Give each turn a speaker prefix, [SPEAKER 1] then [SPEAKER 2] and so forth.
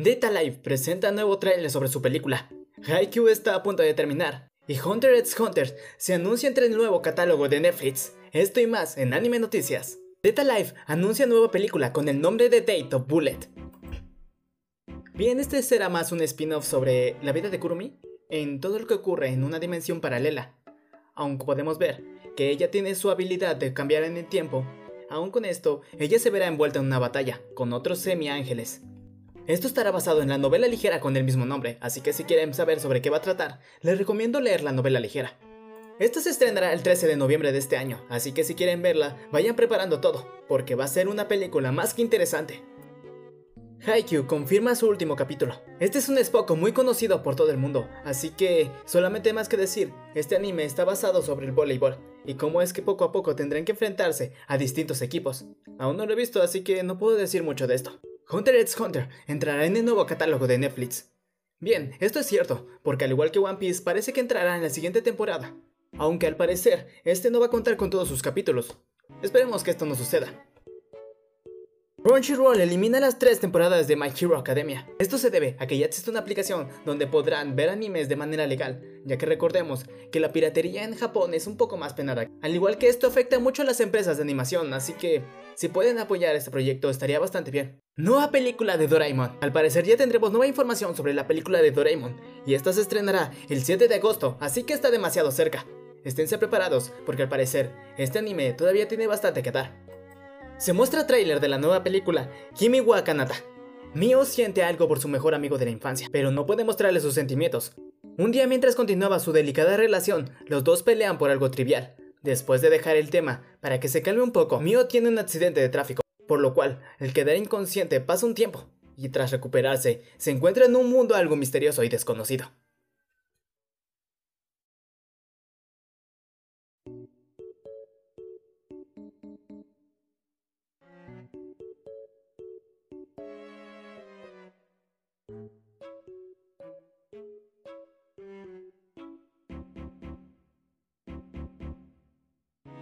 [SPEAKER 1] Data Life presenta nuevo trailer sobre su película. Haikyuu está a punto de terminar. Y Hunter x Hunter se anuncia entre el nuevo catálogo de Netflix. Esto y más en Anime Noticias. Data Life anuncia nueva película con el nombre de Date of Bullet. Bien, este será más un spin-off sobre la vida de Kurumi en todo lo que ocurre en una dimensión paralela. Aunque podemos ver que ella tiene su habilidad de cambiar en el tiempo, aún con esto, ella se verá envuelta en una batalla con otros semi-ángeles. Esto estará basado en la novela ligera con el mismo nombre, así que si quieren saber sobre qué va a tratar, les recomiendo leer la novela ligera. Esta se estrenará el 13 de noviembre de este año, así que si quieren verla, vayan preparando todo, porque va a ser una película más que interesante. Haikyuu confirma su último capítulo. Este es un Spock muy conocido por todo el mundo, así que solamente más que decir, este anime está basado sobre el voleibol y cómo es que poco a poco tendrán que enfrentarse a distintos equipos. Aún no lo he visto, así que no puedo decir mucho de esto. Hunter x Hunter entrará en el nuevo catálogo de Netflix. Bien, esto es cierto, porque al igual que One Piece parece que entrará en la siguiente temporada. Aunque al parecer, este no va a contar con todos sus capítulos. Esperemos que esto no suceda. Crunchyroll elimina las tres temporadas de My Hero Academia. Esto se debe a que ya existe una aplicación donde podrán ver animes de manera legal, ya que recordemos que la piratería en Japón es un poco más penada. Al igual que esto afecta mucho a las empresas de animación, así que si pueden apoyar este proyecto estaría bastante bien. Nueva película de Doraemon. Al parecer ya tendremos nueva información sobre la película de Doraemon, y esta se estrenará el 7 de agosto, así que está demasiado cerca. Esténse preparados, porque al parecer este anime todavía tiene bastante que dar. Se muestra tráiler de la nueva película Kimi wa Kanata. Mio siente algo por su mejor amigo de la infancia, pero no puede mostrarle sus sentimientos. Un día mientras continuaba su delicada relación, los dos pelean por algo trivial. Después de dejar el tema, para que se calme un poco, Mio tiene un accidente de tráfico, por lo cual, el quedar inconsciente pasa un tiempo, y tras recuperarse, se encuentra en un mundo algo misterioso y desconocido.